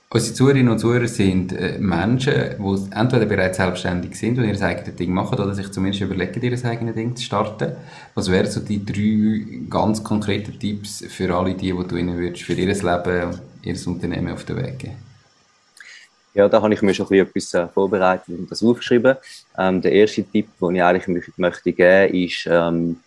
Unsere Zuhörerinnen und Zuhörer sind äh, Menschen, die entweder bereits selbstständig sind und ihr eigenes Ding machen oder sich zumindest überlegen, ihr eigenes Ding zu starten. Was wären so die drei ganz konkreten Tipps für alle die, die du ihnen würdest, für ihr Leben und ihr Unternehmen auf den Weg geben? Ja, da habe ich mir schon ein bisschen etwas äh, vorbereitet und das aufgeschrieben. Ähm, der erste Tipp, den ich eigentlich möchte geben, ist, ähm,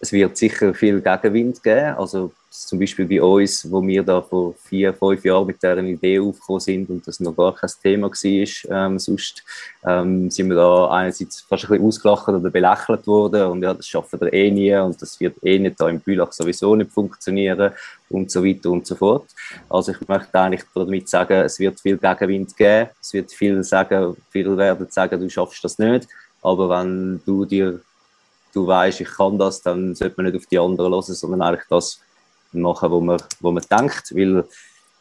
es wird sicher viel Gegenwind geben. Also zum Beispiel bei uns, wo wir da vor vier, fünf Jahren mit dieser Idee aufgekommen sind und das noch gar kein Thema war, ähm, sonst ähm, sind wir da einerseits fast ein bisschen ausgelacht oder belächelt worden und ja, das schaffen wir eh nie und das wird eh nicht da im Bülach sowieso nicht funktionieren und so weiter und so fort. Also ich möchte eigentlich damit sagen, es wird viel Gegenwind geben, es wird viel sagen, viele werden sagen, du schaffst das nicht, aber wenn du dir du weißt, ich kann das, dann sollte man nicht auf die anderen hören, sondern eigentlich das machen, wo man, wo man denkt, weil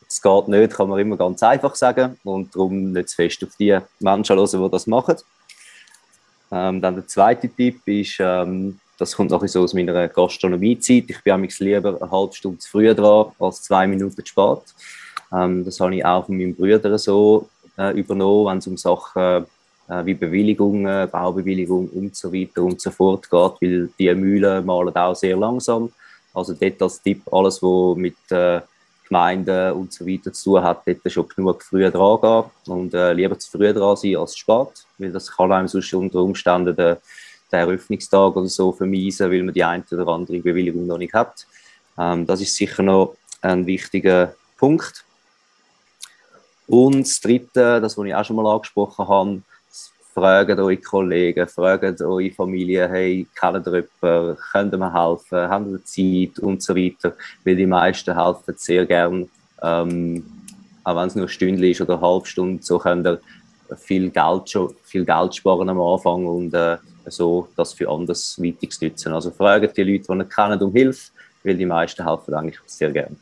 es geht nicht, kann man immer ganz einfach sagen und darum nicht zu fest auf die Menschen hören, die das machen. Ähm, dann der zweite Tipp ist, ähm, das kommt noch so aus meiner Gastronomiezeit. Ich bin amigs lieber eine halbe Stunde zu früh dran als zwei Minuten zu spät. Ähm, das habe ich auch von meinem Bruder so äh, übernommen, wenn es um Sachen wie Bewilligungen, Baubewilligung und so weiter und so fort geht, weil die Mühlen malen auch sehr langsam. Also dort als Tipp, alles, was mit äh, Gemeinden und so weiter zu tun hat, dort schon genug früh dran gehen und äh, lieber zu früh dran sein als spät, weil das kann einem sonst unter Umständen den, den Eröffnungstag oder so vermeisen, weil man die eine oder andere Bewilligung noch nicht hat. Ähm, das ist sicher noch ein wichtiger Punkt. Und das Dritte, das, was ich auch schon mal angesprochen habe, fragt eure Kollegen, fragt eure Familie, hey, kennt ihr jemanden, könnt ihr mir helfen, haben ihr Zeit? Und so weiter, weil die meisten helfen sehr gern, ähm, auch wenn es nur eine Stunde ist oder eine halbe Stunde, so könnt ihr viel Geld, viel Geld sparen am Anfang und äh, so das für anderes nutzen. Also fragt die Leute, die ihr kennt, um Hilfe, weil die meisten helfen eigentlich sehr gern.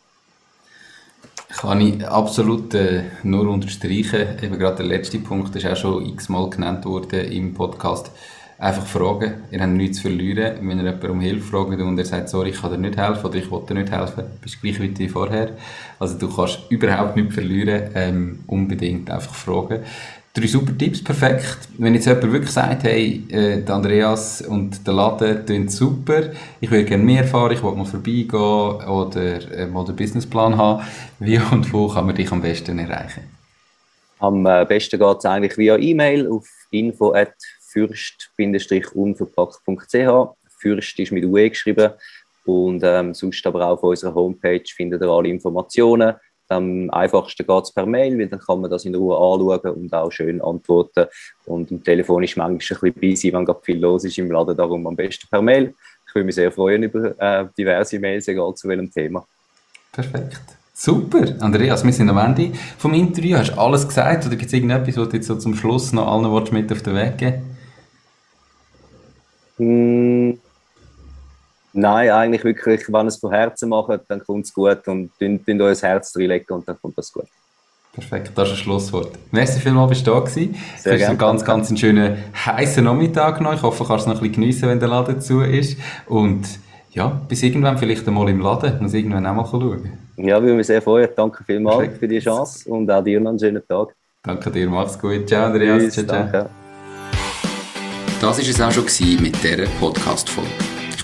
Kann ich absolut äh, nur unterstreichen. Eben gerade der letzte Punkt ist auch schon x-mal genannt worden im Podcast. Einfach fragen. Ihr habt nichts zu verlieren. Wenn ihr jemanden um Hilfe fragt und er sagt, sorry, ich kann dir nicht helfen oder ich will dir nicht helfen, bist gleich wie vorher. Also du kannst überhaupt nichts verlieren. Ähm, unbedingt einfach fragen drei super Tipps, perfekt. Wenn jetzt jemand wirklich sagt, hey, äh, Andreas und der Laden tun super, ich würde gerne mehr erfahren, ich will mal vorbeigehen oder äh, mal den Businessplan haben, wie und wo kann man dich am besten erreichen? Am äh, besten geht es eigentlich via E-Mail auf info.fürst-unverpackt.ch. Fürst ist mit UE geschrieben und ähm, sonst aber auch auf unserer Homepage findet ihr alle Informationen am einfachsten geht es per Mail, weil dann kann man das in Ruhe anschauen und auch schön antworten. Und im Telefon ist manchmal ein bisschen busy, wenn gerade viel los ist im Laden, darum am besten per Mail. Ich würde mich sehr freuen über äh, diverse Mails, egal zu welchem Thema. Perfekt. Super, Andreas, wir sind am Ende vom Interview. Hast du alles gesagt oder gibt es irgendetwas, was du jetzt so zum Schluss noch allen Worten mit auf den Weg geben? Mm, Nein, eigentlich wirklich, wenn es von Herzen macht, dann kommt es gut und dann euer Herz reinlegen und dann kommt das gut. Perfekt, das ist ein Schlusswort. Merci vielmals, bist du da gewesen. Sehr gerne. einen ganz, ganz einen schönen, heißen Nachmittag noch. Ich hoffe, du kannst es noch ein bisschen geniessen, wenn der Laden zu ist. Und ja, bis irgendwann vielleicht einmal im Laden. Muss irgendwann auch mal schauen. Ja, würde mich sehr freuen. Danke vielmals Perfekt. für die Chance und auch dir noch einen schönen Tag. Danke dir, mach's gut. Ciao, Andreas. Ciao, ciao. Danke. Das war es auch schon mit dieser Podcast-Folge.